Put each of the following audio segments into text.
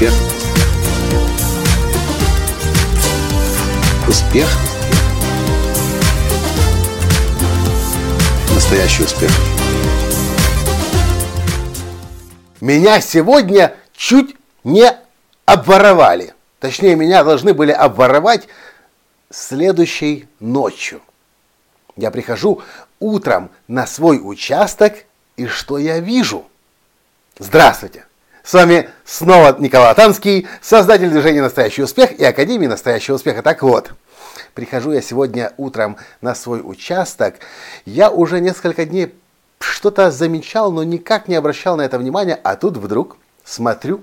Успех. Успех. Настоящий успех. Меня сегодня чуть не обворовали. Точнее, меня должны были обворовать следующей ночью. Я прихожу утром на свой участок, и что я вижу? Здравствуйте! С вами снова Николай Танский, создатель движения «Настоящий успех» и Академии «Настоящего успеха». Так вот, прихожу я сегодня утром на свой участок. Я уже несколько дней что-то замечал, но никак не обращал на это внимания, а тут вдруг смотрю,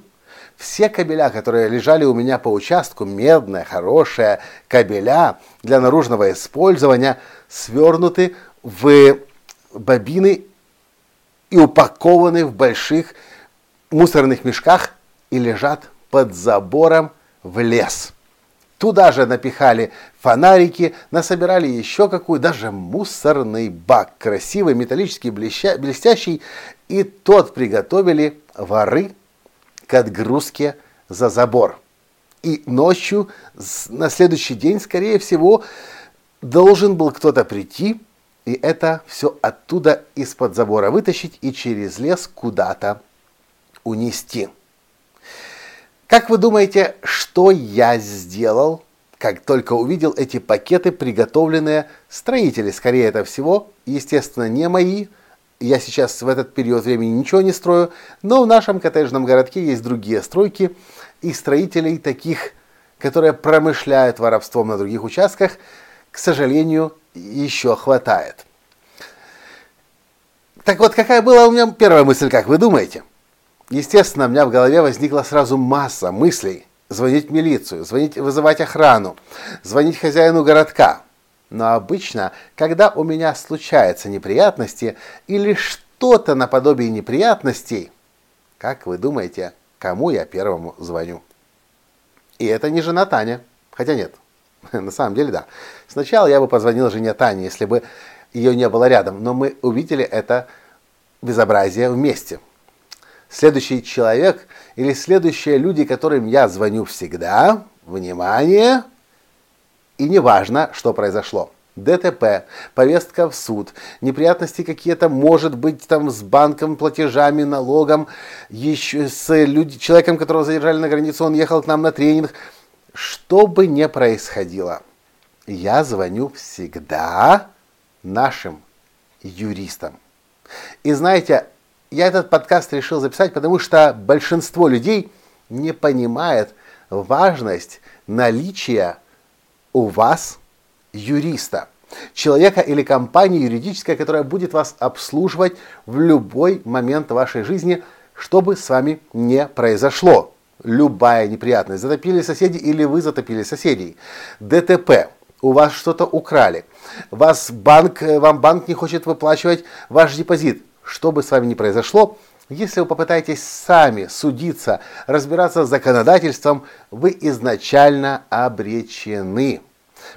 все кабеля, которые лежали у меня по участку, медные, хорошие кабеля для наружного использования, свернуты в бобины и упакованы в больших мусорных мешках и лежат под забором в лес. Туда же напихали фонарики, насобирали еще какую, даже мусорный бак, красивый, металлический, блестя, блестящий, и тот приготовили воры к отгрузке за забор. И ночью, на следующий день, скорее всего, должен был кто-то прийти и это все оттуда из-под забора вытащить и через лес куда-то унести. Как вы думаете, что я сделал, как только увидел эти пакеты, приготовленные строители? Скорее это всего, естественно, не мои. Я сейчас в этот период времени ничего не строю, но в нашем коттеджном городке есть другие стройки и строителей таких, которые промышляют воровством на других участках, к сожалению, еще хватает. Так вот, какая была у меня первая мысль, как вы думаете? Естественно, у меня в голове возникла сразу масса мыслей. Звонить в милицию, звонить, вызывать охрану, звонить хозяину городка. Но обычно, когда у меня случаются неприятности или что-то наподобие неприятностей, как вы думаете, кому я первому звоню? И это не жена Таня. Хотя нет, на самом деле да. Сначала я бы позвонил жене Тане, если бы ее не было рядом, но мы увидели это безобразие вместе. Следующий человек или следующие люди, которым я звоню всегда, внимание, и неважно, что произошло. ДТП, повестка в суд, неприятности какие-то, может быть, там с банком, платежами, налогом, еще с люди, человеком, которого задержали на границе, он ехал к нам на тренинг. Что бы ни происходило, я звоню всегда нашим юристам. И знаете, я этот подкаст решил записать, потому что большинство людей не понимает важность наличия у вас юриста. Человека или компании юридической, которая будет вас обслуживать в любой момент вашей жизни, что бы с вами не произошло. Любая неприятность. Затопили соседи или вы затопили соседей. ДТП. У вас что-то украли. Вас банк, вам банк не хочет выплачивать ваш депозит что бы с вами ни произошло, если вы попытаетесь сами судиться, разбираться с законодательством, вы изначально обречены.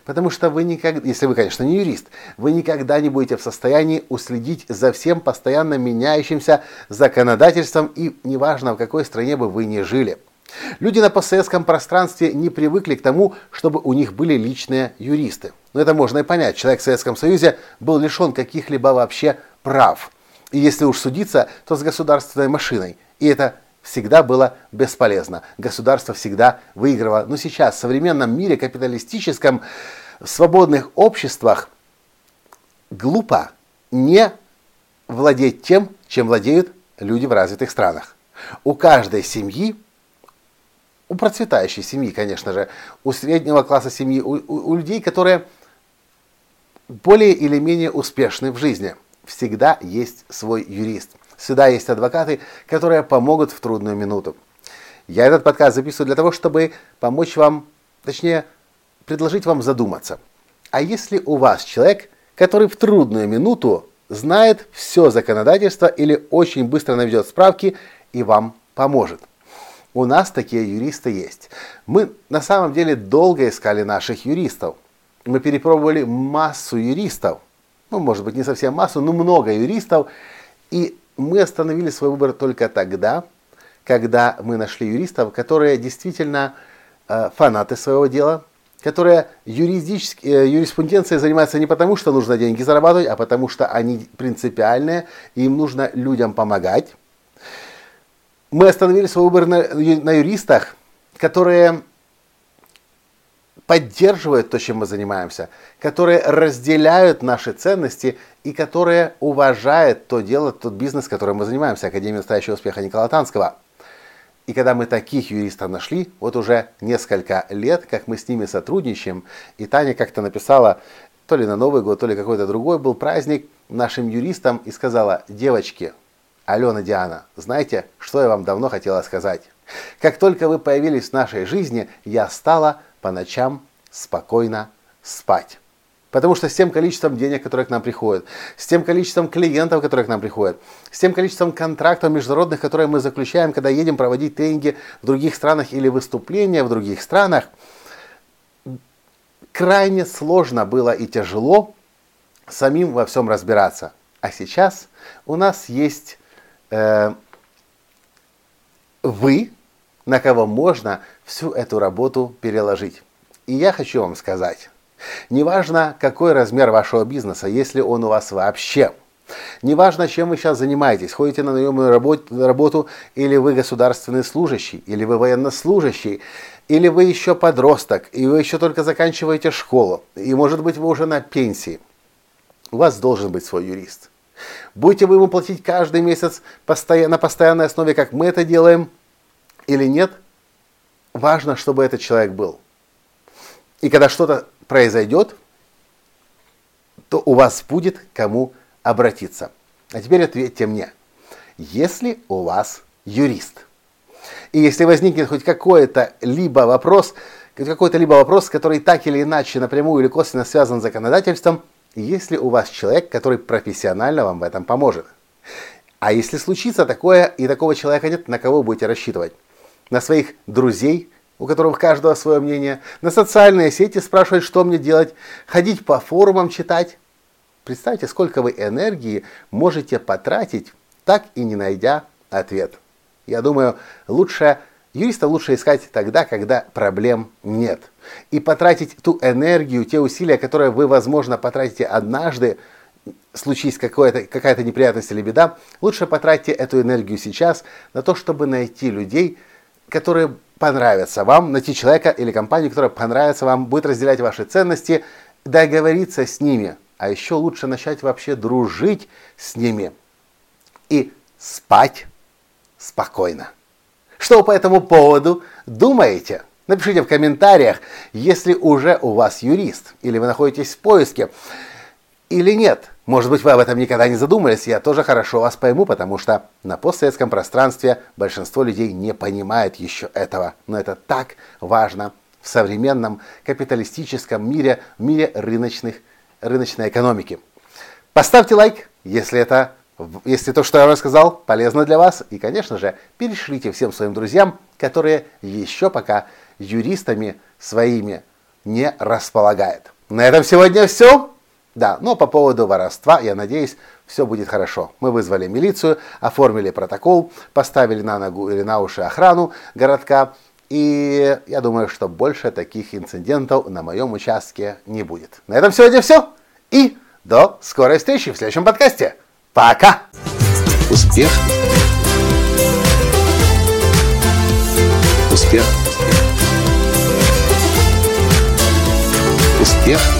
Потому что вы никогда, если вы, конечно, не юрист, вы никогда не будете в состоянии уследить за всем постоянно меняющимся законодательством и неважно, в какой стране бы вы ни жили. Люди на постсоветском пространстве не привыкли к тому, чтобы у них были личные юристы. Но это можно и понять. Человек в Советском Союзе был лишен каких-либо вообще прав. И если уж судиться, то с государственной машиной. И это всегда было бесполезно. Государство всегда выигрывало. Но сейчас, в современном мире, капиталистическом, в свободных обществах, глупо не владеть тем, чем владеют люди в развитых странах. У каждой семьи, у процветающей семьи, конечно же, у среднего класса семьи, у, у, у людей, которые более или менее успешны в жизни – всегда есть свой юрист. Всегда есть адвокаты, которые помогут в трудную минуту. Я этот подкаст записываю для того, чтобы помочь вам, точнее, предложить вам задуматься. А если у вас человек, который в трудную минуту знает все законодательство или очень быстро наведет справки и вам поможет? У нас такие юристы есть. Мы на самом деле долго искали наших юристов. Мы перепробовали массу юристов – ну, может быть, не совсем массу, но много юристов. И мы остановили свой выбор только тогда, когда мы нашли юристов, которые действительно э, фанаты своего дела, которые юридически, э, юриспруденцией занимаются не потому, что нужно деньги зарабатывать, а потому что они принципиальные, и им нужно людям помогать. Мы остановили свой выбор на, на юристах, которые поддерживают то, чем мы занимаемся, которые разделяют наши ценности и которые уважают то дело, тот бизнес, которым мы занимаемся, Академия настоящего успеха Никола Танского. И когда мы таких юристов нашли, вот уже несколько лет, как мы с ними сотрудничаем, и Таня как-то написала, то ли на Новый год, то ли какой-то другой был праздник нашим юристам и сказала, девочки, Алена, Диана, знаете, что я вам давно хотела сказать? Как только вы появились в нашей жизни, я стала по ночам спокойно спать. Потому что с тем количеством денег, которые к нам приходят, с тем количеством клиентов, которые к нам приходят, с тем количеством контрактов международных, которые мы заключаем, когда едем проводить тренинги в других странах или выступления в других странах, крайне сложно было и тяжело самим во всем разбираться. А сейчас у нас есть э, вы, на кого можно всю эту работу переложить. И я хочу вам сказать, неважно какой размер вашего бизнеса, если он у вас вообще, неважно чем вы сейчас занимаетесь, ходите на наемную работу, или вы государственный служащий, или вы военнослужащий, или вы еще подросток, и вы еще только заканчиваете школу, и может быть вы уже на пенсии, у вас должен быть свой юрист. Будете вы ему платить каждый месяц на постоянной основе, как мы это делаем, или нет, важно, чтобы этот человек был. И когда что-то произойдет, то у вас будет кому обратиться. А теперь ответьте мне, если у вас юрист, и если возникнет хоть какой-то либо вопрос, какой-то либо вопрос, который так или иначе напрямую или косвенно связан с законодательством, если у вас человек, который профессионально вам в этом поможет. А если случится такое, и такого человека нет, на кого будете рассчитывать? На своих друзей, у которых каждого свое мнение, на социальные сети спрашивать, что мне делать, ходить по форумам читать. Представьте, сколько вы энергии можете потратить, так и не найдя ответ. Я думаю, лучше юриста лучше искать тогда, когда проблем нет. И потратить ту энергию, те усилия, которые вы, возможно, потратите однажды, случись какая-то неприятность или беда, лучше потратьте эту энергию сейчас на то, чтобы найти людей, которые понравятся вам, найти человека или компанию, которая понравится вам, будет разделять ваши ценности, договориться с ними, а еще лучше начать вообще дружить с ними и спать спокойно. Что по этому поводу думаете? Напишите в комментариях, если уже у вас юрист или вы находитесь в поиске или нет. Может быть, вы об этом никогда не задумывались, я тоже хорошо вас пойму, потому что на постсоветском пространстве большинство людей не понимает еще этого. Но это так важно в современном капиталистическом мире, в мире рыночных, рыночной экономики. Поставьте лайк, если это если то, что я рассказал, полезно для вас. И, конечно же, перешлите всем своим друзьям, которые еще пока юристами своими не располагают. На этом сегодня все. Да, но по поводу воровства, я надеюсь, все будет хорошо. Мы вызвали милицию, оформили протокол, поставили на ногу или на уши охрану городка. И я думаю, что больше таких инцидентов на моем участке не будет. На этом сегодня все. И до скорой встречи в следующем подкасте. Пока! Успех! Успех! Успех!